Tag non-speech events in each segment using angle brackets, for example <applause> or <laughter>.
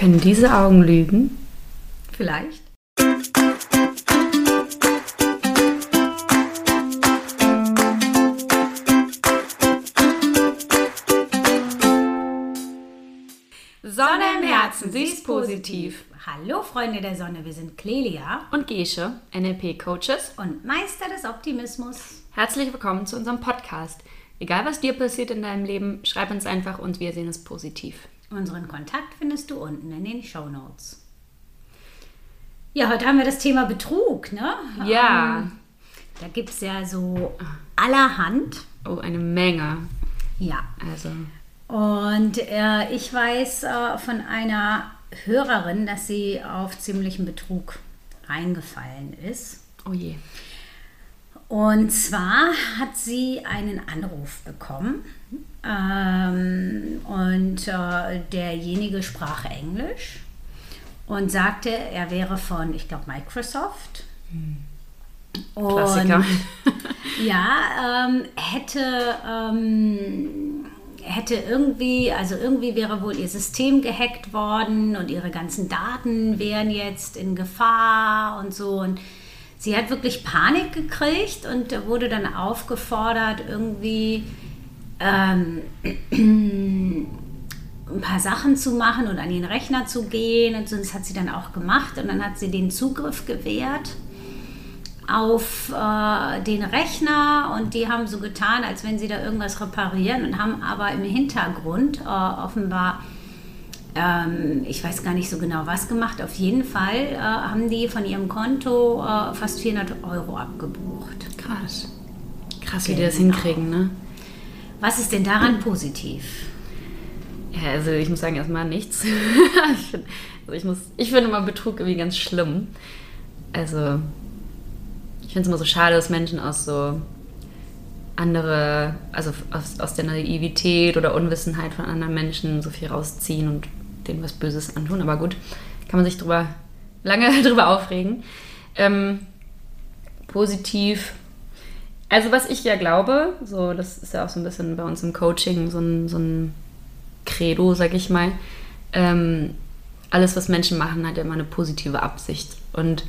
Können diese Augen lügen? Vielleicht. Sonne im Herzen, sie ist positiv. Hallo Freunde der Sonne, wir sind Clelia Und Gesche, NLP-Coaches. und Meister des Optimismus. Herzlich willkommen zu unserem Podcast. Egal was dir passiert in deinem Leben, schreib uns einfach und wir sehen es positiv. Unseren Kontakt findest du unten in den Show Notes. Ja, heute haben wir das Thema Betrug, ne? Ja. Ähm, da gibt es ja so allerhand. Oh, eine Menge. Ja. Also, Und äh, ich weiß äh, von einer Hörerin, dass sie auf ziemlichen Betrug reingefallen ist. oh je. Und zwar hat sie einen Anruf bekommen ähm, und äh, derjenige sprach Englisch und sagte, er wäre von, ich glaube, Microsoft. Klassiker. Und <laughs> ja, ähm, hätte, ähm, hätte irgendwie, also irgendwie wäre wohl ihr System gehackt worden und ihre ganzen Daten wären jetzt in Gefahr und so. Und sie hat wirklich Panik gekriegt und wurde dann aufgefordert, irgendwie ähm, <clears throat> ein paar Sachen zu machen und an den Rechner zu gehen. Und das hat sie dann auch gemacht und dann hat sie den Zugriff gewährt auf äh, den Rechner und die haben so getan, als wenn sie da irgendwas reparieren und haben aber im Hintergrund äh, offenbar, ähm, ich weiß gar nicht so genau was gemacht, auf jeden Fall äh, haben die von ihrem Konto äh, fast 400 Euro abgebucht. Krass. Krass, wie die das Genau. hinkriegen, ne? Was ist denn daran positiv? Ja, also ich muss sagen, erstmal nichts. <laughs> ich finde also ich ich finde immer Betrug irgendwie ganz schlimm. Also, ich finde es immer so schade, dass Menschen aus so andere, also aus, aus der Naivität oder Unwissenheit von anderen Menschen so viel rausziehen und denen was Böses antun. Aber gut, kann man sich drüber lange <laughs> drüber aufregen. Ähm, positiv. Also was ich ja glaube, so das ist ja auch so ein bisschen bei uns im Coaching so ein, so ein Credo, sag ich mal. Ähm, alles, was Menschen machen, hat ja immer eine positive Absicht. Und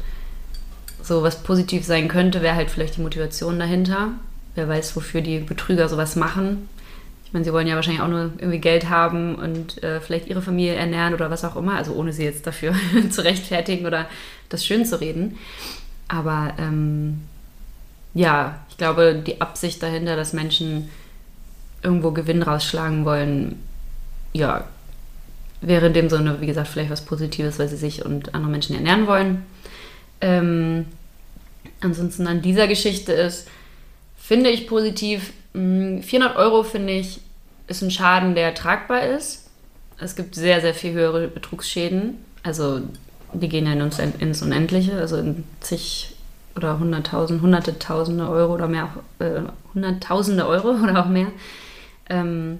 so was positiv sein könnte, wäre halt vielleicht die Motivation dahinter. Wer weiß, wofür die Betrüger sowas machen. Ich meine, sie wollen ja wahrscheinlich auch nur irgendwie Geld haben und äh, vielleicht ihre Familie ernähren oder was auch immer. Also ohne sie jetzt dafür <laughs> zu rechtfertigen oder das schön zu reden. Aber ähm, ja, ich glaube, die Absicht dahinter, dass Menschen irgendwo Gewinn rausschlagen wollen, ja, wäre in dem Sinne, wie gesagt, vielleicht was Positives, weil sie sich und andere Menschen ernähren wollen. Ähm, ansonsten an dieser Geschichte ist, finde ich positiv, mh, 400 Euro finde ich, ist ein Schaden, der tragbar ist. Es gibt sehr, sehr viel höhere Betrugsschäden. Also die gehen ja ins Unendliche, also in zig oder hunderttausend, hunderte Tausende Euro oder mehr, äh, hunderttausende Euro <laughs> oder auch mehr. Ähm,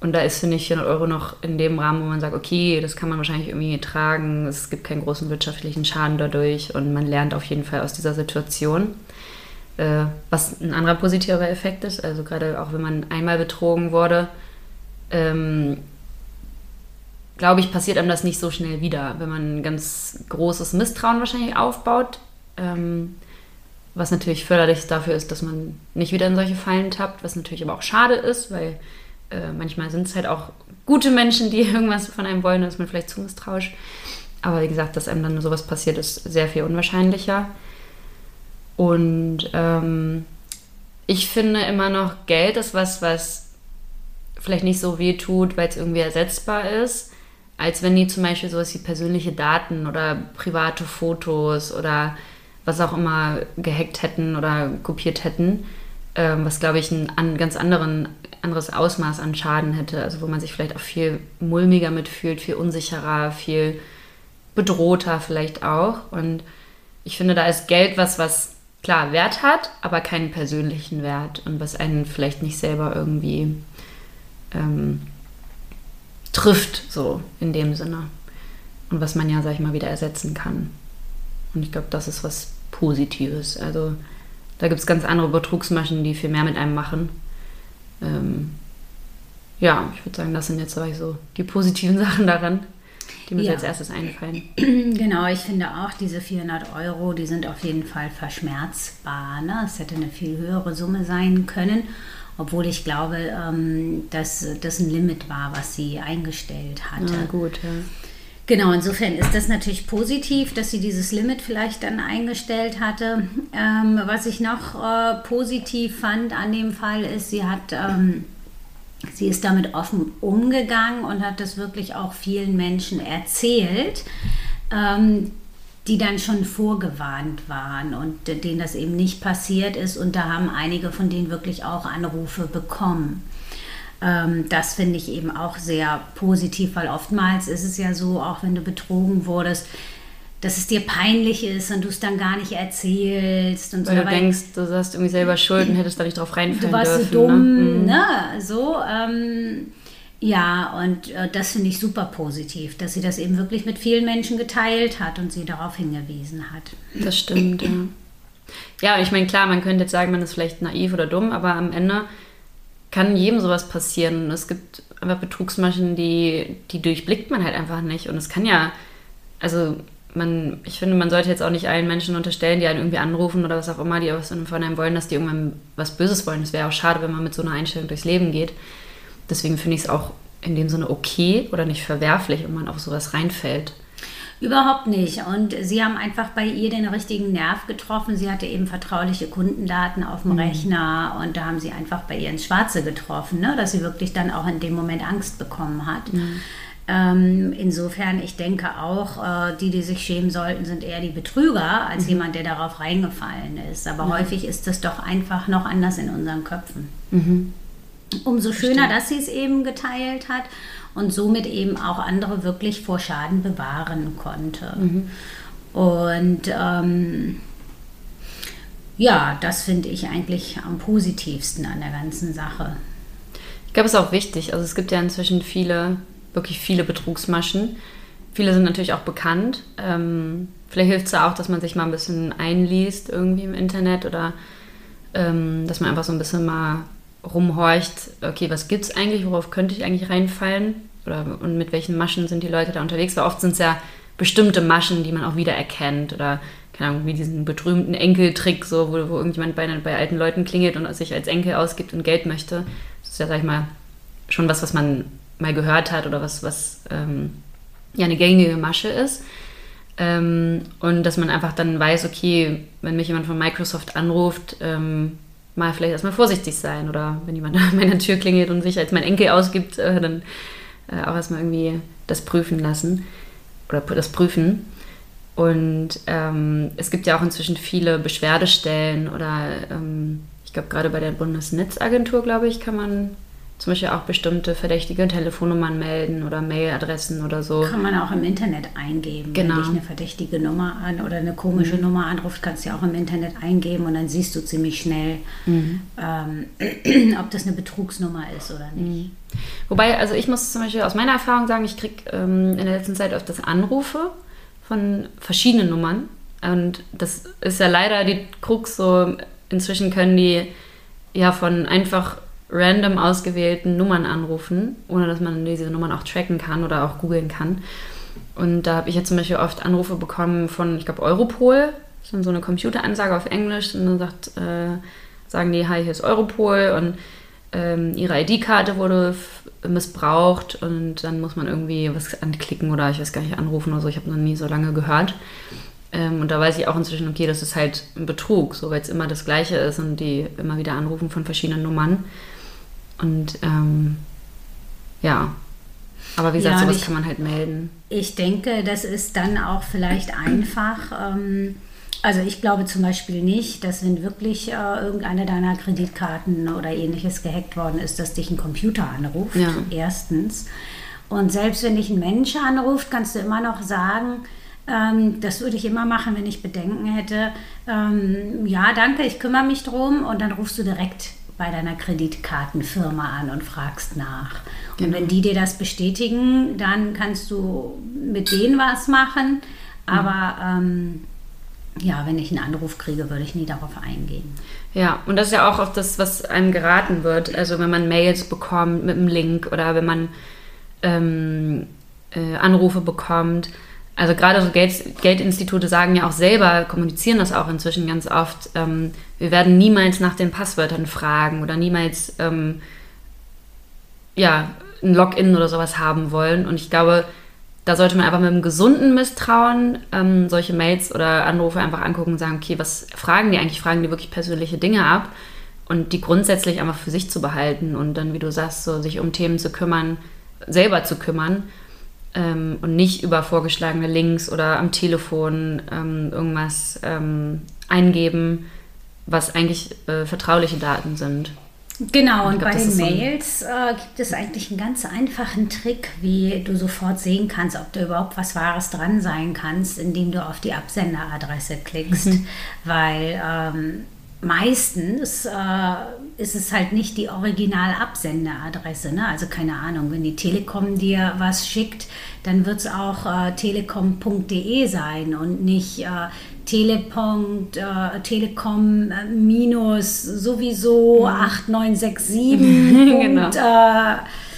und da ist, finde ich, 400 Euro noch in dem Rahmen, wo man sagt, okay, das kann man wahrscheinlich irgendwie tragen, es gibt keinen großen wirtschaftlichen Schaden dadurch und man lernt auf jeden Fall aus dieser Situation. Äh, was ein anderer positiver Effekt ist, also gerade auch wenn man einmal betrogen wurde, ähm, glaube ich, passiert einem das nicht so schnell wieder, wenn man ein ganz großes Misstrauen wahrscheinlich aufbaut. Ähm, was natürlich förderlich dafür ist, dass man nicht wieder in solche Fallen tappt, was natürlich aber auch schade ist, weil äh, manchmal sind es halt auch gute Menschen, die <laughs> irgendwas von einem wollen, da ist man vielleicht zu misstrauisch. Aber wie gesagt, dass einem dann sowas passiert, ist sehr viel unwahrscheinlicher. Und ähm, ich finde immer noch, Geld ist was, was vielleicht nicht so weh tut, weil es irgendwie ersetzbar ist, als wenn die zum Beispiel sowas wie persönliche Daten oder private Fotos oder was auch immer gehackt hätten oder kopiert hätten, ähm, was glaube ich ein an, ganz anderen, anderes Ausmaß an Schaden hätte, also wo man sich vielleicht auch viel mulmiger mitfühlt, viel unsicherer, viel bedrohter vielleicht auch. Und ich finde, da ist Geld was, was klar Wert hat, aber keinen persönlichen Wert und was einen vielleicht nicht selber irgendwie ähm, trifft, so in dem Sinne. Und was man ja, sag ich mal, wieder ersetzen kann. Und ich glaube, das ist was Positives. Also da gibt es ganz andere Betrugsmaschen, die viel mehr mit einem machen. Ähm, ja, ich würde sagen, das sind jetzt so die positiven <laughs> Sachen daran. die mir Ja. als erstes einfallen. <clears throat> Genau, ich finde auch, diese 400 Euro, die sind auf jeden Fall verschmerzbar. Ne? Es hätte eine viel höhere Summe sein können, obwohl ich glaube, ähm, dass das ein Limit war, was sie eingestellt hatte. Na gut, ja. Genau, insofern ist das natürlich positiv, dass sie dieses Limit vielleicht dann eingestellt hatte. Ähm, was ich noch äh, positiv fand an dem Fall ist, sie hat, ähm, sie ist damit offen umgegangen und hat das wirklich auch vielen Menschen erzählt, ähm, die dann schon vorgewarnt waren und denen das eben nicht passiert ist. Und da haben einige von denen wirklich auch Anrufe bekommen. Ähm, das finde ich eben auch sehr positiv, weil oftmals ist es ja so, auch wenn du betrogen wurdest, dass es dir peinlich ist und du es dann gar nicht erzählst und Weil so. du denkst, du hast irgendwie selber Schuld und hättest da nicht drauf reinfallen du warst dürfen. so dumm, ne? Ne? So, ähm, ja, und äh, das finde ich super positiv, dass sie das eben wirklich mit vielen Menschen geteilt hat und sie darauf hingewiesen hat. Das stimmt, ja. Ja, ich meine, klar, man könnte jetzt sagen, man ist vielleicht naiv oder dumm, aber am Ende kann jedem sowas passieren. Es gibt einfach Betrugsmaschen, die, die durchblickt man halt einfach nicht. Und es kann ja, also man, ich finde, man sollte jetzt auch nicht allen Menschen unterstellen, die einen irgendwie anrufen oder was auch immer, die was von einem wollen, dass die irgendwann was Böses wollen. Das wäre auch schade, wenn man mit so einer Einstellung durchs Leben geht. Deswegen finde ich es auch in dem Sinne okay oder nicht verwerflich, wenn man auf sowas reinfällt. Überhaupt nicht. Und sie haben einfach bei ihr den richtigen Nerv getroffen. Sie hatte eben vertrauliche Kundendaten auf dem Rechner und da haben sie einfach bei ihr ins Schwarze getroffen, ne? dass sie wirklich dann auch in dem Moment Angst bekommen hat. Ähm, insofern, ich denke auch, äh, die, die sich schämen sollten, sind eher die Betrüger als jemand, der darauf reingefallen ist. Aber häufig ist das doch einfach noch anders in unseren Köpfen. Umso schöner, dass sie es eben geteilt hat und somit eben auch andere wirklich vor Schaden bewahren konnte. Und ähm, ja, das finde ich eigentlich am positivsten an der ganzen Sache. Ich glaube, es ist auch wichtig. Also es gibt ja inzwischen viele, wirklich viele Betrugsmaschen. Viele sind natürlich auch bekannt. Ähm, vielleicht hilft es ja auch, dass man sich mal ein bisschen einliest irgendwie im Internet oder ähm, dass man einfach so ein bisschen mal rumhorcht, okay, was gibt es eigentlich, worauf könnte ich eigentlich reinfallen oder und mit welchen Maschen sind die Leute da unterwegs, weil oft sind es ja bestimmte Maschen, die man auch wiedererkennt oder keine Ahnung, wie diesen berühmten Enkeltrick, so, wo, wo irgendjemand bei, bei alten Leuten klingelt und sich als Enkel ausgibt und Geld möchte. Das ist ja, sag ich mal, schon was, was man mal gehört hat oder was, was ähm, ja eine gängige Masche ist. Ähm, und dass man einfach dann weiß, okay, wenn mich jemand von Microsoft anruft, ähm, mal vielleicht erstmal vorsichtig sein. Oder wenn jemand <laughs> an meiner Tür klingelt und sich als mein Enkel ausgibt, äh, dann äh, auch erstmal irgendwie das prüfen lassen oder das prüfen. Und ähm, es gibt ja auch inzwischen viele Beschwerdestellen oder ähm, ich glaube gerade bei der Bundesnetzagentur, glaube ich, kann man zum Beispiel auch bestimmte verdächtige Telefonnummern melden oder Mailadressen oder so. Kann man auch im Internet eingeben. Genau. Wenn dich eine verdächtige Nummer an oder eine komische Nummer anruft, kannst du ja auch im Internet eingeben und dann siehst du ziemlich schnell, ähm, <clears throat> ob das eine Betrugsnummer ist oder nicht. Wobei, also ich muss zum Beispiel aus meiner Erfahrung sagen, ich kriege ähm, in der letzten Zeit öfters Anrufe von verschiedenen Nummern. Und das ist ja leider die Krux so. Inzwischen können die ja von einfach random ausgewählten Nummern anrufen, ohne dass man diese Nummern auch tracken kann oder auch googeln kann. Und da habe ich jetzt zum Beispiel oft Anrufe bekommen von, ich glaube, Europol. Das ist dann so eine Computeransage auf Englisch. Und dann sagt, äh, sagen die, hi, hier ist Europol und ähm, ihre ID-Karte wurde missbraucht und dann muss man irgendwie was anklicken oder ich weiß gar nicht, anrufen oder so. Ich habe noch nie so lange gehört. Ähm, und da weiß ich auch inzwischen, okay, das ist halt ein Betrug, so weil es immer das Gleiche ist und die immer wieder anrufen von verschiedenen Nummern. Und ähm, ja, aber wie gesagt, Ja, sowas ich- kann man halt melden. Ich denke, das ist dann auch vielleicht einfach. Ähm, also ich glaube zum Beispiel nicht, dass wenn wirklich äh, irgendeine deiner Kreditkarten oder ähnliches gehackt worden ist, dass dich ein Computer anruft. Ja. Erstens. Und selbst wenn dich ein Mensch anruft, kannst du immer noch sagen, ähm, das würde ich immer machen, wenn ich Bedenken hätte. Ähm, ja, danke, ich kümmere mich drum. Und dann rufst du direkt bei deiner Kreditkartenfirma an und fragst nach. Und wenn die dir das bestätigen, dann kannst du mit denen was machen. Aber ähm, ja, wenn ich einen Anruf kriege, würde ich nie darauf eingehen. Ja, und das ist ja auch oft das, was einem geraten wird. Also wenn man Mails bekommt mit einem Link oder wenn man ähm, äh, Anrufe bekommt. Also gerade so Geld, Geldinstitute sagen ja auch selber, kommunizieren das auch inzwischen ganz oft, ähm, wir werden niemals nach den Passwörtern fragen oder niemals ähm, ja, ein Login oder sowas haben wollen. Und ich glaube, da sollte man einfach mit einem gesunden Misstrauen ähm, solche Mails oder Anrufe einfach angucken und sagen, okay, was fragen die eigentlich? Fragen die wirklich persönliche Dinge ab? Und die grundsätzlich einfach für sich zu behalten und dann, wie du sagst, so sich um Themen zu kümmern, selber zu kümmern ähm, und nicht über vorgeschlagene Links oder am Telefon ähm, irgendwas ähm, eingeben, was eigentlich äh, vertrauliche Daten sind. Genau, und, und glaub, bei den Mails äh, gibt es eigentlich einen ganz einfachen Trick, wie du sofort sehen kannst, ob da überhaupt was Wahres dran sein kannst, indem du auf die Absenderadresse klickst. Mhm. Weil ähm, meistens äh, ist es halt nicht die Original-Absenderadresse. Ne? Also keine Ahnung, wenn die Telekom dir was schickt, dann wird es auch äh, telekom.de sein und nicht äh, Telepunkt, äh, Telekom äh, minus sowieso mhm. 8967 <laughs> genau.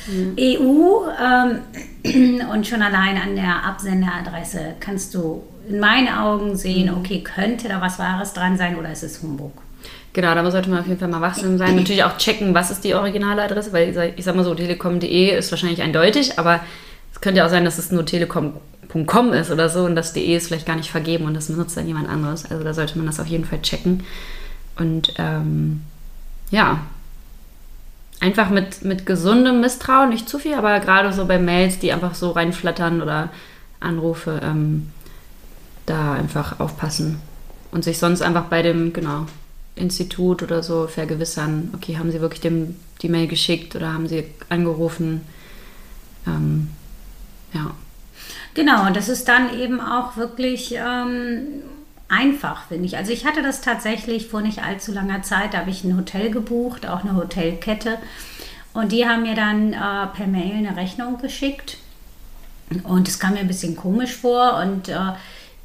mhm. EU ähm, <clears throat> und schon allein an der Absenderadresse kannst du in meinen Augen sehen, mhm. okay, könnte da was Wahres dran sein oder ist es Humbug? Genau, da sollte man auf jeden Fall mal wachsam sein. Natürlich auch checken, was ist die originale Adresse, weil ich sag mal so, telekom.de ist wahrscheinlich eindeutig, aber es könnte ja auch sein, dass es nur telekom.com ist oder so und das DE ist vielleicht gar nicht vergeben und das nutzt dann jemand anderes. Also da sollte man das auf jeden Fall checken. Und ähm, ja, einfach mit, mit gesundem Misstrauen, nicht zu viel, aber gerade so bei Mails, die einfach so reinflattern oder Anrufe, ähm, da einfach aufpassen und sich sonst einfach bei dem, genau, Institut oder so vergewissern, okay, haben sie wirklich dem die Mail geschickt oder haben sie angerufen? Ähm, ja. Genau, und das ist dann eben auch wirklich ähm, einfach, finde ich. Also ich hatte das tatsächlich vor nicht allzu langer Zeit, da habe ich ein Hotel gebucht, auch eine Hotelkette. Und die haben mir dann äh, per Mail eine Rechnung geschickt. Und es kam mir ein bisschen komisch vor und äh,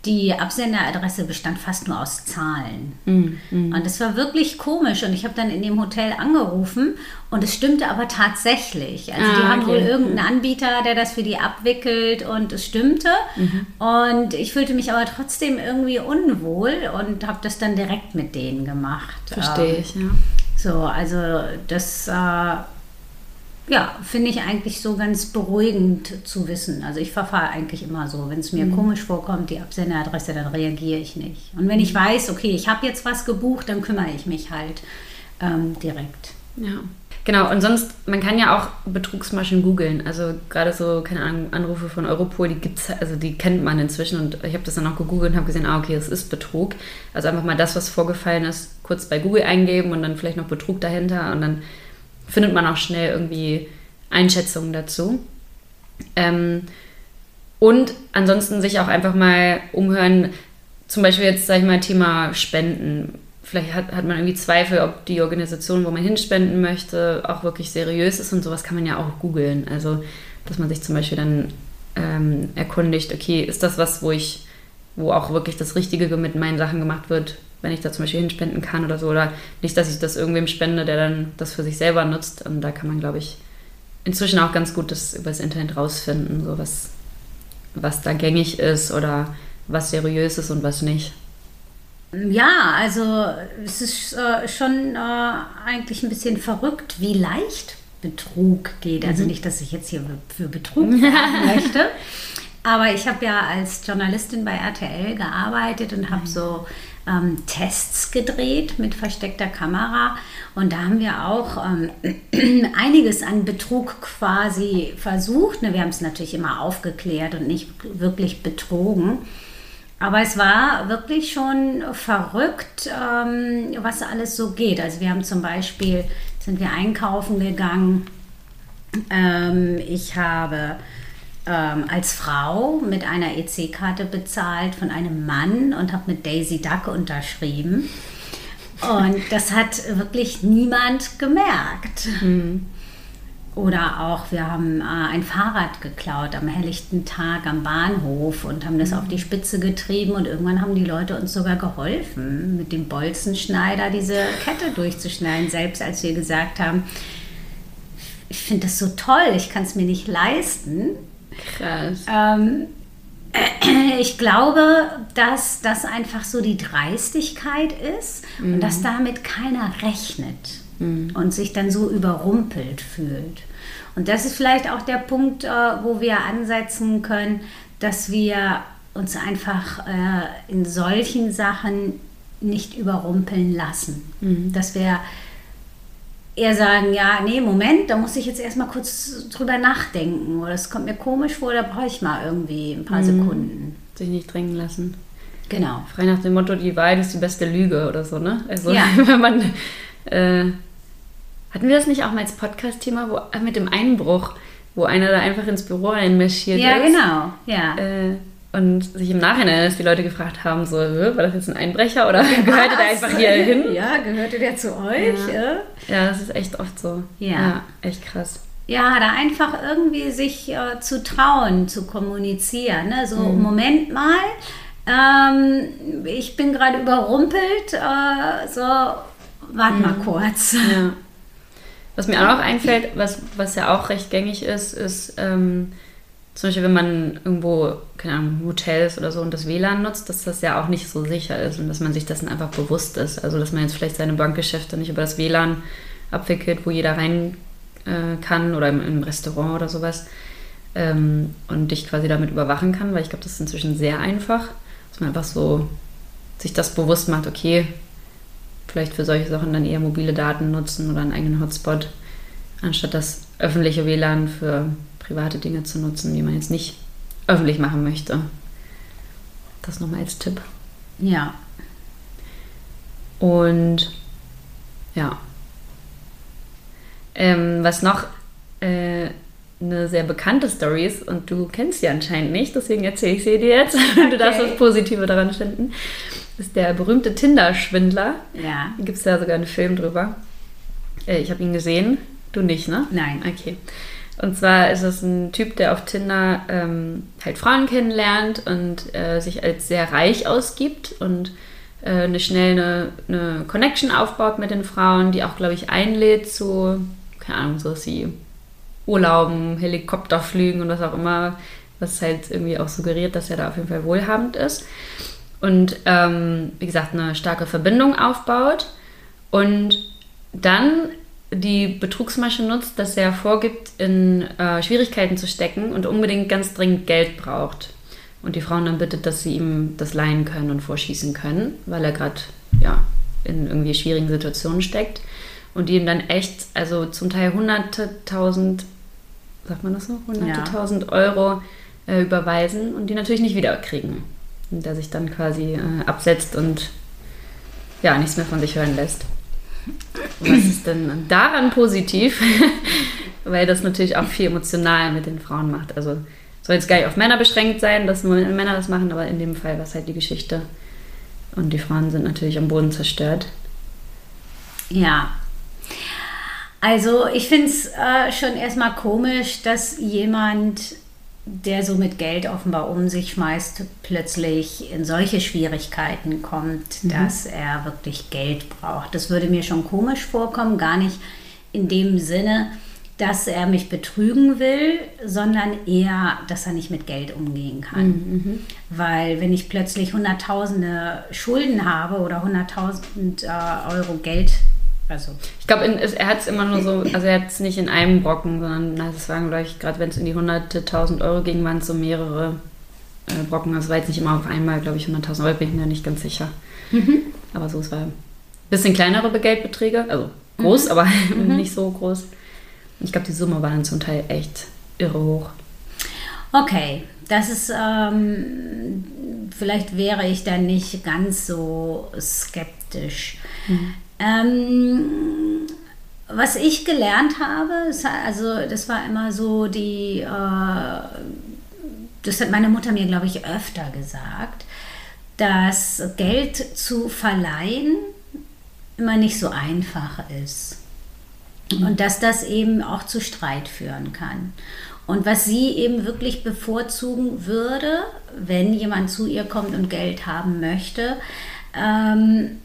die Absenderadresse bestand fast nur aus Zahlen. Mm, mm. Und es war wirklich komisch. Und ich habe dann in dem Hotel angerufen und es stimmte aber tatsächlich. Also ah, die haben okay. wohl irgendeinen Anbieter, der das für die abwickelt und es stimmte. Mhm. Und ich fühlte mich aber trotzdem irgendwie unwohl und habe das dann direkt mit denen gemacht. Verstehe ähm, ich, ja. So, also das... Äh, ja, finde ich eigentlich so ganz beruhigend zu wissen. Also ich verfahre eigentlich immer so. Wenn es mir mhm. komisch vorkommt, die Absenderadresse, dann reagiere ich nicht. Und wenn ich mhm. weiß, okay, ich habe jetzt was gebucht, dann kümmere ich mich halt ähm, direkt. Ja. Genau, und sonst, man kann ja auch Betrugsmaschen googeln. Also gerade so, keine Ahnung, Anrufe von Europol, die gibt's, also die kennt man inzwischen und ich habe das dann auch gegoogelt und habe gesehen, ah, okay, das ist Betrug. Also einfach mal das, was vorgefallen ist, kurz bei Google eingeben und dann vielleicht noch Betrug dahinter und dann findet man auch schnell irgendwie Einschätzungen dazu. Ähm, und ansonsten sich auch einfach mal umhören, zum Beispiel jetzt, sag ich mal, Thema Spenden. Vielleicht hat, hat man irgendwie Zweifel, ob die Organisation, wo man hinspenden möchte, auch wirklich seriös ist und sowas kann man ja auch googeln. Also, dass man sich zum Beispiel dann ähm, erkundigt, okay, ist das was, wo ich, wo auch wirklich das Richtige mit meinen Sachen gemacht wird, wenn ich da zum Beispiel hinspenden kann oder so. Oder nicht, dass ich das irgendwem spende, der dann das für sich selber nutzt. Und da kann man, glaube ich, inzwischen auch ganz gut das über das Internet rausfinden, so was, was da gängig ist oder was seriös ist und was nicht. Ja, also es ist äh, schon äh, eigentlich ein bisschen verrückt, wie leicht Betrug geht. Also mhm. nicht, dass ich jetzt hier für Betrug <laughs> möchte, aber ich habe ja als Journalistin bei RTL gearbeitet und habe so ähm, Tests gedreht mit versteckter Kamera und da haben wir auch ähm, <clears throat> einiges an Betrug quasi versucht. Ne, wir haben es natürlich immer aufgeklärt und nicht wirklich betrogen. Aber es war wirklich schon verrückt, ähm, was alles so geht. Also wir haben zum Beispiel, sind wir einkaufen gegangen. Ähm, ich habe ähm, als Frau mit einer EC-Karte bezahlt von einem Mann und habe mit Daisy Duck unterschrieben. Und das hat wirklich niemand gemerkt. Mhm. Oder auch, wir haben äh, ein Fahrrad geklaut am helllichten Tag am Bahnhof und haben das mhm. auf die Spitze getrieben und irgendwann haben die Leute uns sogar geholfen, mit dem Bolzenschneider diese Kette durchzuschneiden, selbst als wir gesagt haben, ich finde das so toll, ich kann es mir nicht leisten, Krass. Ähm, äh, <clears throat> ich glaube, dass das einfach so die Dreistigkeit ist mhm. und dass damit keiner rechnet mhm. und sich dann so überrumpelt fühlt. Und das ist vielleicht auch der Punkt, äh, wo wir ansetzen können, dass wir uns einfach äh, in solchen Sachen nicht überrumpeln lassen. Mhm. Dass wir eher sagen, ja, nee, Moment, da muss ich jetzt erstmal kurz drüber nachdenken. Oder es kommt mir komisch vor, da brauche ich mal irgendwie ein paar mhm. Sekunden. Sich nicht drängen lassen. Genau. Frei nach dem Motto, die Wahrheit ist die beste Lüge oder so, ne? Also ja. <laughs> wenn man äh, hatten wir das nicht auch mal als Podcast-Thema äh, mit dem Einbruch, wo einer da einfach ins Büro einmarschiert ja, ist? Ja, genau. Ja. Äh, und sich im Nachhinein, dass die Leute gefragt haben, so, war das jetzt ein Einbrecher oder ja, <laughs> gehörte der einfach hier hin? <laughs> Ja, gehörte der zu euch? Ja. ja, das ist echt oft so. Ja. ja echt krass. Ja, da einfach irgendwie sich äh, zu trauen, zu kommunizieren. Ne? So, mhm. Moment mal, ähm, ich bin gerade überrumpelt, äh, so, warte mhm. mal kurz. Ja. Was mir auch noch einfällt, was, was ja auch recht gängig ist, ist ähm, zum Beispiel, wenn man irgendwo, keine Ahnung, Hotels oder so und das WLAN nutzt, dass das ja auch nicht so sicher ist und dass man sich dessen einfach bewusst ist. Also, dass man jetzt vielleicht seine Bankgeschäfte nicht über das WLAN abwickelt, wo jeder rein äh, kann oder im, im, Restaurant oder sowas ähm, und dich quasi damit überwachen kann, weil ich glaube, das ist inzwischen sehr einfach, dass man einfach so sich das bewusst macht, okay, vielleicht für solche Sachen dann eher mobile Daten nutzen oder einen eigenen Hotspot, anstatt das öffentliche WLAN für private Dinge zu nutzen, die man jetzt nicht öffentlich machen möchte. Das nochmal als Tipp. Ja. Und ja. Ähm, was noch äh, eine sehr bekannte Story ist und du kennst sie anscheinend nicht, deswegen erzähle ich sie dir jetzt. <laughs> Okay. Du darfst das Positive daran finden ist der berühmte Tinder-Schwindler. Ja. Da gibt es ja sogar einen Film drüber. Äh, ich habe ihn gesehen. Du nicht, ne? Nein. Okay. Und zwar ist es ein Typ, der auf Tinder ähm, halt Frauen kennenlernt und äh, sich als sehr reich ausgibt und äh, eine schnell eine, eine, Connection aufbaut mit den Frauen, die auch, glaube ich, einlädt zu, keine Ahnung, so sie Urlauben, Helikopterflügen und was auch immer, was halt irgendwie auch suggeriert, dass er da auf jeden Fall wohlhabend ist. Und ähm, wie gesagt eine starke Verbindung aufbaut. Und dann die Betrugsmasche nutzt, dass er vorgibt, in äh, Schwierigkeiten zu stecken und unbedingt ganz dringend Geld braucht. Und die Frauen dann bittet, dass sie ihm das leihen können und vorschießen können, weil er gerade ja, in irgendwie schwierigen Situationen steckt. Und die ihm dann echt, also zum Teil hunderte tausend, sagt man das so, hunderte ja. tausend Euro äh, überweisen und die natürlich nicht wiederkriegen und der sich dann quasi äh, absetzt und ja, nichts mehr von sich hören lässt. Was ist denn daran positiv? <laughs> Weil das natürlich auch viel emotional mit den Frauen macht. Also soll jetzt gar nicht auf Männer beschränkt sein, dass nur Männer das machen, aber in dem Fall war es halt die Geschichte. Und die Frauen sind natürlich am Boden zerstört. Ja. Also ich finde es äh, schon erstmal komisch, dass jemand der so mit Geld offenbar um sich schmeißt, plötzlich in solche Schwierigkeiten kommt, mhm. dass er wirklich Geld braucht. Das würde mir schon komisch vorkommen, gar nicht in dem Sinne, dass er mich betrügen will, sondern eher, dass er nicht mit Geld umgehen kann. Mhm. Weil wenn ich plötzlich Hunderttausende Schulden habe oder Hunderttausend äh, Euro Geld also. Ich glaube, er hat es immer nur so, also er hat es nicht in einem Brocken, sondern das waren, glaube ich, gerade wenn es in die hunderte tausend Euro ging, waren es so mehrere äh, Brocken. Also war jetzt nicht immer auf einmal, glaube ich, 100.000 Euro, bin ich mir nicht ganz sicher. Mhm. Aber so, es war ein bisschen kleinere Geldbeträge, also groß, mhm. aber <laughs> mhm. nicht so groß. Ich glaube, die Summe war dann zum Teil echt irre hoch. Okay, das ist, ähm, vielleicht wäre ich dann nicht ganz so skeptisch. Mhm. Ähm, was ich gelernt habe, also das war immer so die, äh, das hat meine Mutter mir, glaube ich, öfter gesagt, dass Geld zu verleihen immer nicht so einfach ist. Mhm. Und dass das eben auch zu Streit führen kann. Und was sie eben wirklich bevorzugen würde, wenn jemand zu ihr kommt und Geld haben möchte, ähm,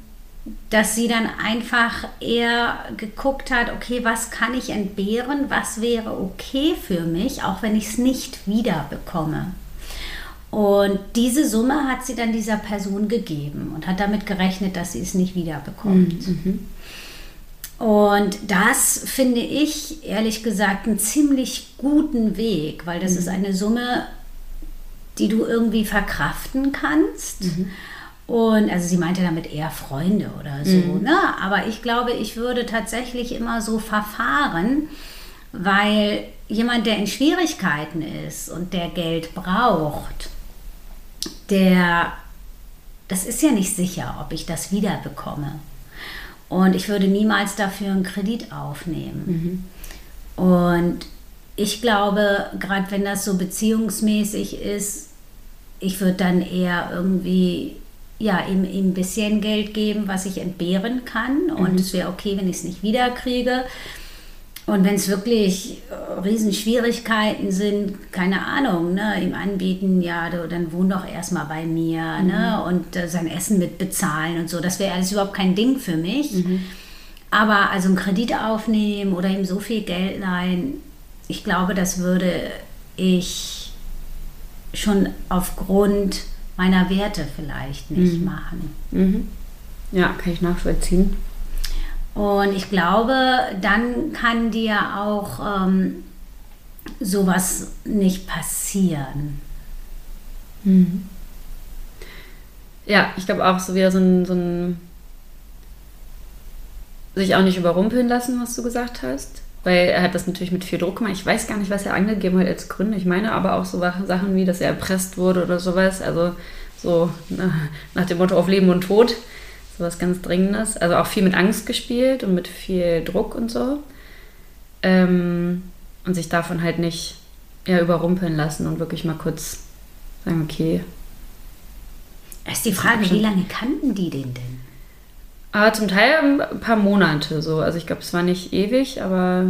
dass sie dann einfach eher geguckt hat, okay, was kann ich entbehren, was wäre okay für mich, auch wenn ich es nicht wiederbekomme. Und diese Summe hat sie dann dieser Person gegeben und hat damit gerechnet, dass sie es nicht wiederbekommt. Mhm. Und das finde ich ehrlich gesagt einen ziemlich guten Weg, weil das mhm. ist eine Summe, die du irgendwie verkraften kannst. Mhm. Und also sie meinte damit eher Freunde oder so. Mhm. Ne? Aber ich glaube, ich würde tatsächlich immer so verfahren, weil jemand, der in Schwierigkeiten ist und der Geld braucht, der, das ist ja nicht sicher, ob ich das wieder bekomme. Und ich würde niemals dafür einen Kredit aufnehmen. Mhm. Und ich glaube, gerade wenn das so beziehungsmäßig ist, ich würde dann eher irgendwie ja, ihm, ihm ein bisschen Geld geben, was ich entbehren kann. Und mhm. es wäre okay, wenn ich es nicht wiederkriege. Und wenn es wirklich äh, Riesenschwierigkeiten sind, keine Ahnung, ne, ihm anbieten, ja, du, dann wohn doch erstmal bei mir ne, mhm. ne, und äh, sein Essen mit bezahlen und so. Das wäre alles überhaupt kein Ding für mich. Mhm. Aber also einen Kredit aufnehmen oder ihm so viel Geld leihen, ich glaube, das würde ich schon aufgrund meiner Werte vielleicht nicht mhm. machen. Mhm. Ja, kann ich nachvollziehen. Und ich glaube, dann kann dir auch ähm, sowas nicht passieren. Mhm. Ja, ich glaube auch so wieder so ein, so ein sich auch nicht überrumpeln lassen, was du gesagt hast. Weil er hat das natürlich mit viel Druck gemacht. Ich weiß gar nicht, was er angegeben hat als Gründe. Ich meine aber auch so Sachen wie, dass er erpresst wurde oder sowas. Also so nach dem Motto auf Leben und Tod. So was ganz Dringendes. Also auch viel mit Angst gespielt und mit viel Druck und so. Ähm, und sich davon halt nicht ja, überrumpeln lassen und wirklich mal kurz sagen, okay. Es ist die Frage, wie lange kannten die den denn? Aber zum Teil ein paar Monate so. Also ich glaube, es war nicht ewig, aber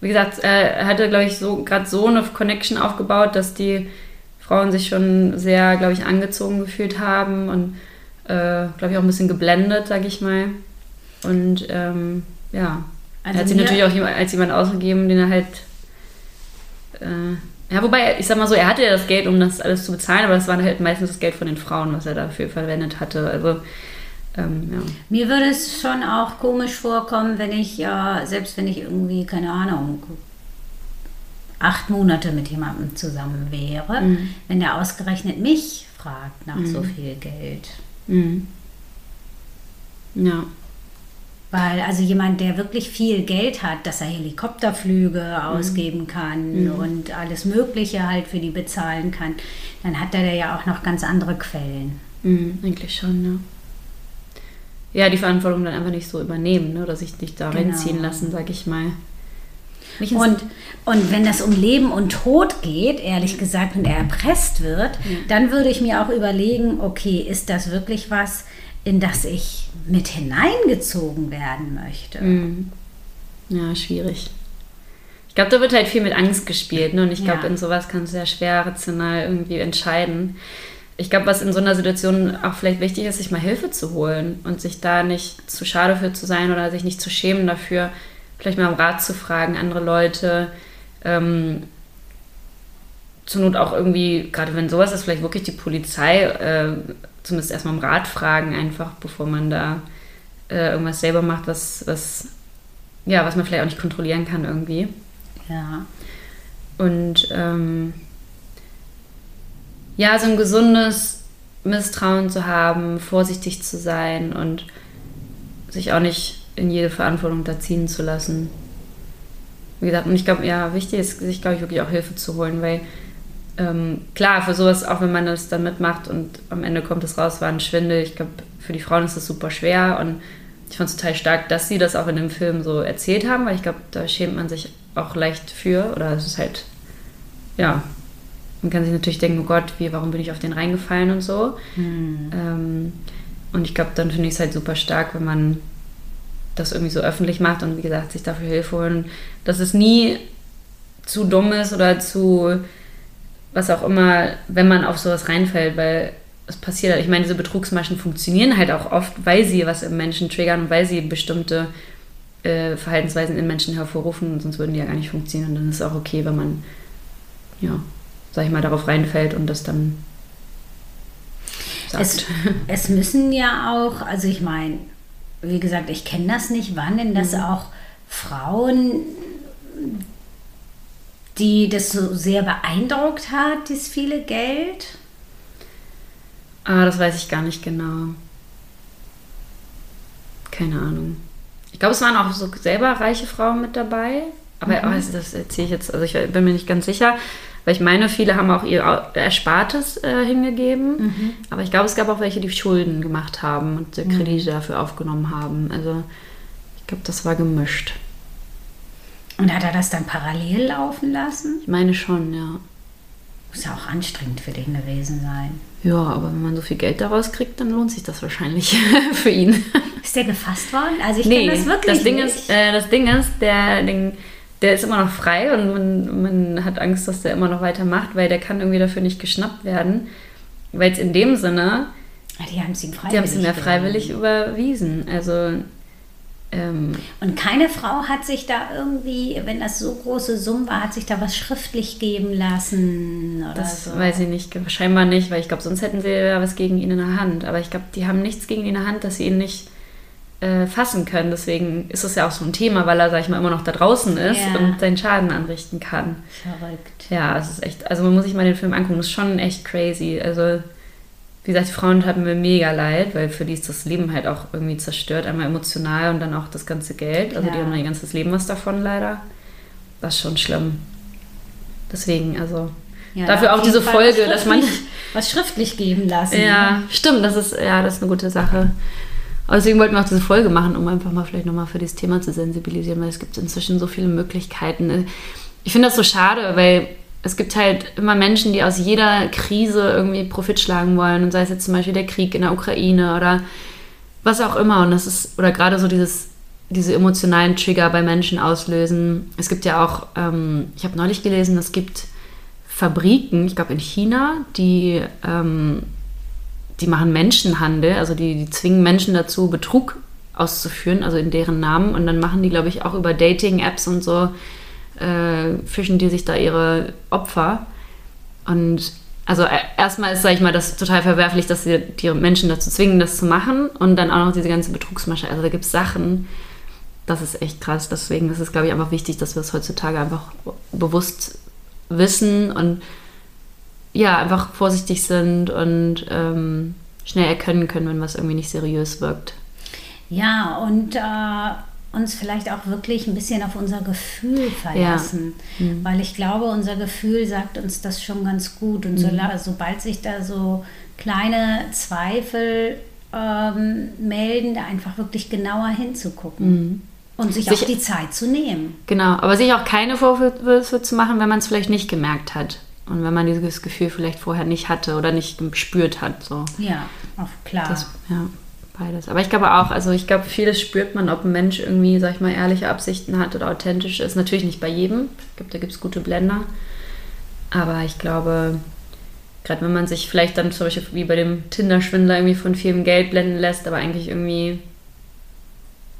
wie gesagt, er hatte, glaube ich, so gerade so eine Connection aufgebaut, dass die Frauen sich schon sehr, glaube ich, angezogen gefühlt haben und, äh, glaube ich, auch ein bisschen geblendet, sage ich mal. Und ähm, ja, also er hat sich natürlich auch als jemand ausgegeben, den er halt. Äh, ja, wobei, ich sag mal so, er hatte ja das Geld, um das alles zu bezahlen, aber das war halt meistens das Geld von den Frauen, was er dafür verwendet hatte. Also ähm, ja. Mir würde es schon auch komisch vorkommen, wenn ich, äh, selbst wenn ich irgendwie, keine Ahnung, acht Monate mit jemandem zusammen wäre, mhm. wenn der ausgerechnet mich fragt nach mhm. so viel Geld. Mhm. Ja. Weil also jemand, der wirklich viel Geld hat, dass er Helikopterflüge mhm. ausgeben kann mhm. und alles Mögliche halt für die bezahlen kann, dann hat er ja auch noch ganz andere Quellen. Mhm, eigentlich schon, ne? Ja, die Verantwortung dann einfach nicht so übernehmen, ne? oder sich nicht da genau. reinziehen lassen, sag ich mal. Und, und wenn das um Leben und Tod geht, ehrlich gesagt, und er erpresst wird, ja. dann würde ich mir auch überlegen, okay, ist das wirklich was, in das ich mit hineingezogen werden möchte? Mhm. Ja, schwierig. Ich glaube, da wird halt viel mit Angst gespielt. Ne? Und ich glaube, ja. in sowas kannst du ja schwer rational irgendwie entscheiden. Ich glaube, was in so einer Situation auch vielleicht wichtig ist, sich mal Hilfe zu holen und sich da nicht zu schade für zu sein oder sich nicht zu schämen dafür, vielleicht mal um Rat zu fragen, andere Leute. Ähm, zur Not auch irgendwie, gerade wenn sowas ist, vielleicht wirklich die Polizei äh, zumindest erstmal um Rat fragen, einfach bevor man da äh, irgendwas selber macht, was, was, ja, was man vielleicht auch nicht kontrollieren kann irgendwie. Ja. Und ähm, ja, so ein gesundes Misstrauen zu haben, vorsichtig zu sein und sich auch nicht in jede Verantwortung da ziehen zu lassen. Wie gesagt, und ich glaube, ja, wichtig ist, sich, glaube ich, wirklich auch Hilfe zu holen, weil ähm, klar, für sowas, auch wenn man das dann mitmacht und am Ende kommt es raus, war ein Schwindel. Ich glaube, für die Frauen ist das super schwer und ich fand es total stark, dass sie das auch in dem Film so erzählt haben, weil ich glaube, da schämt man sich auch leicht für oder es ist halt, ja, man kann sich natürlich denken, oh Gott, wie, warum bin ich auf den reingefallen und so. Mhm. Ähm, und ich glaube, dann finde ich es halt super stark, wenn man das irgendwie so öffentlich macht und wie gesagt, sich dafür Hilfe holen. Dass es nie zu dumm ist oder zu was auch immer, wenn man auf sowas reinfällt, weil es passiert halt. Ich meine, diese Betrugsmaschen funktionieren halt auch oft, weil sie was im Menschen triggern und weil sie bestimmte äh, Verhaltensweisen in Menschen hervorrufen, sonst würden die ja gar nicht funktionieren. Und dann ist es auch okay, wenn man, ja, sag ich mal, darauf reinfällt und das dann sagt. Es, es müssen ja auch, also ich meine, wie gesagt, ich kenne das nicht, wann denn das mhm. auch Frauen, die das so sehr beeindruckt hat, das viele Geld? Ah, das weiß ich gar nicht genau. Keine Ahnung. Ich glaube, es waren auch so selber reiche Frauen mit dabei. Aber mhm. oh, das erzähle ich jetzt, also ich bin mir nicht ganz sicher. Weil ich meine, viele haben auch ihr Erspartes äh, hingegeben. Mhm. Aber ich glaube, es gab auch welche, die Schulden gemacht haben und mhm. Kredite dafür aufgenommen haben. Also ich glaube, das war gemischt. Und hat er das dann parallel laufen lassen? Ich meine schon, ja. Muss ja auch anstrengend für den gewesen sein. Ja, aber wenn man so viel Geld daraus kriegt, dann lohnt sich das wahrscheinlich <laughs> für ihn. Ist der gefasst worden? Also ich nee, das wirklich das Ding nicht. Ist, äh, das Ding ist, der, den, der ist immer noch frei und man, man hat Angst, dass der immer noch weitermacht, weil der kann irgendwie dafür nicht geschnappt werden. Weil es in dem Sinne. Ah, die haben es ihm freiwillig. Die haben es ihm ja freiwillig überwiesen. Also. Ähm, und keine Frau hat sich da irgendwie, wenn das so große Summen war, hat sich da was schriftlich geben lassen oder das so. weiß ich nicht, scheinbar nicht, weil ich glaube, sonst hätten sie ja was gegen ihn in der Hand. Aber ich glaube, die haben nichts gegen ihn in der Hand, dass sie ihn nicht äh, fassen können. Deswegen ist es ja auch so ein Thema, weil er, sag ich mal, immer noch da draußen ist ja. und seinen Schaden anrichten kann. Verrückt. Ja, es ist echt, also man muss sich mal den Film angucken, das ist schon echt crazy. Also, wie gesagt, die Frauen hatten mir mega leid, weil für die ist das Leben halt auch irgendwie zerstört, einmal emotional und dann auch das ganze Geld. Also, ja. die haben ihr ganzes Leben was davon leider. Das ist schon schlimm. Deswegen, also. Ja, dafür auch diese Folge, dass man. Was schriftlich geben lassen. Ja, ne? stimmt, das ist, ja, das ist eine gute Sache. Deswegen wollten wir auch diese Folge machen, um einfach mal vielleicht nochmal für dieses Thema zu sensibilisieren, weil es gibt inzwischen so viele Möglichkeiten. Ich finde das so schade, weil es gibt halt immer Menschen, die aus jeder Krise irgendwie Profit schlagen wollen. Und sei es jetzt zum Beispiel der Krieg in der Ukraine oder was auch immer. Und das ist, oder gerade so dieses, diese emotionalen Trigger bei Menschen auslösen. Es gibt ja auch, ähm, ich habe neulich gelesen, es gibt Fabriken, ich glaube in China, die ähm, die machen Menschenhandel, also die, die zwingen Menschen dazu, Betrug auszuführen, also in deren Namen. Und dann machen die, glaube ich, auch über Dating-Apps und so, äh, fischen die sich da ihre Opfer. Und also äh, erstmal ist, sage ich mal, das total verwerflich, dass sie die Menschen dazu zwingen, das zu machen. Und dann auch noch diese ganze Betrugsmasche. Also da gibt es Sachen, das ist echt krass. Deswegen ist es, glaube ich, einfach wichtig, dass wir es heutzutage einfach bewusst wissen und ja, einfach vorsichtig sind und ähm, schnell erkennen können, wenn was irgendwie nicht seriös wirkt. Ja, und äh, uns vielleicht auch wirklich ein bisschen auf unser Gefühl verlassen. Ja. Mhm. Weil ich glaube, unser Gefühl sagt uns das schon ganz gut. Und mhm. so, sobald sich da so kleine Zweifel ähm, melden, da einfach wirklich genauer hinzugucken. Mhm. Und sich, sich, auch die Zeit zu nehmen. Genau, aber sich auch keine Vorwürfe zu machen, wenn man es vielleicht nicht gemerkt hat. Und wenn man dieses Gefühl vielleicht vorher nicht hatte oder nicht gespürt hat. So. Ja, auch klar. Das, ja, beides. Aber ich glaube auch, also ich glaube, vieles spürt man, ob ein Mensch irgendwie, sag ich mal, ehrliche Absichten hat oder authentisch ist. Natürlich nicht bei jedem. Ich glaube, da gibt es gute Blender. Aber ich glaube, gerade wenn man sich vielleicht dann zum Beispiel wie bei dem Tinder-Schwindler irgendwie von vielem Geld blenden lässt, aber eigentlich irgendwie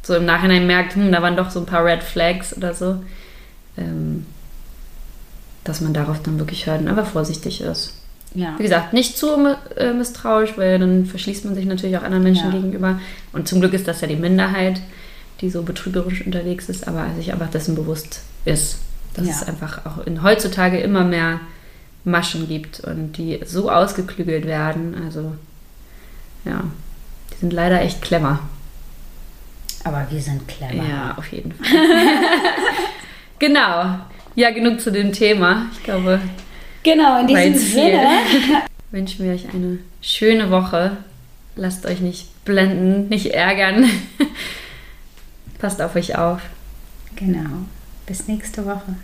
so im Nachhinein merkt, hm, da waren doch so ein paar Red Flags oder so. Ähm, dass man darauf dann wirklich hört und einfach vorsichtig ist. Ja. Wie gesagt, nicht zu äh, misstrauisch, weil dann verschließt man sich natürlich auch anderen Menschen ja. gegenüber. Und zum Glück ist das ja die Minderheit, die so betrügerisch unterwegs ist, aber sich einfach dessen bewusst ist, dass ja. es einfach auch in, heutzutage immer mehr Maschen gibt und die so ausgeklügelt werden. Also ja, die sind leider echt clever. Aber wir sind clever. Ja, auf jeden Fall. <laughs> genau. Ja, genug zu dem Thema. Ich glaube. Genau, in diesem Sinne. <laughs> Wünschen wir euch eine schöne Woche. Lasst euch nicht blenden, nicht ärgern. <laughs> Passt auf euch auf. Genau. Bis nächste Woche.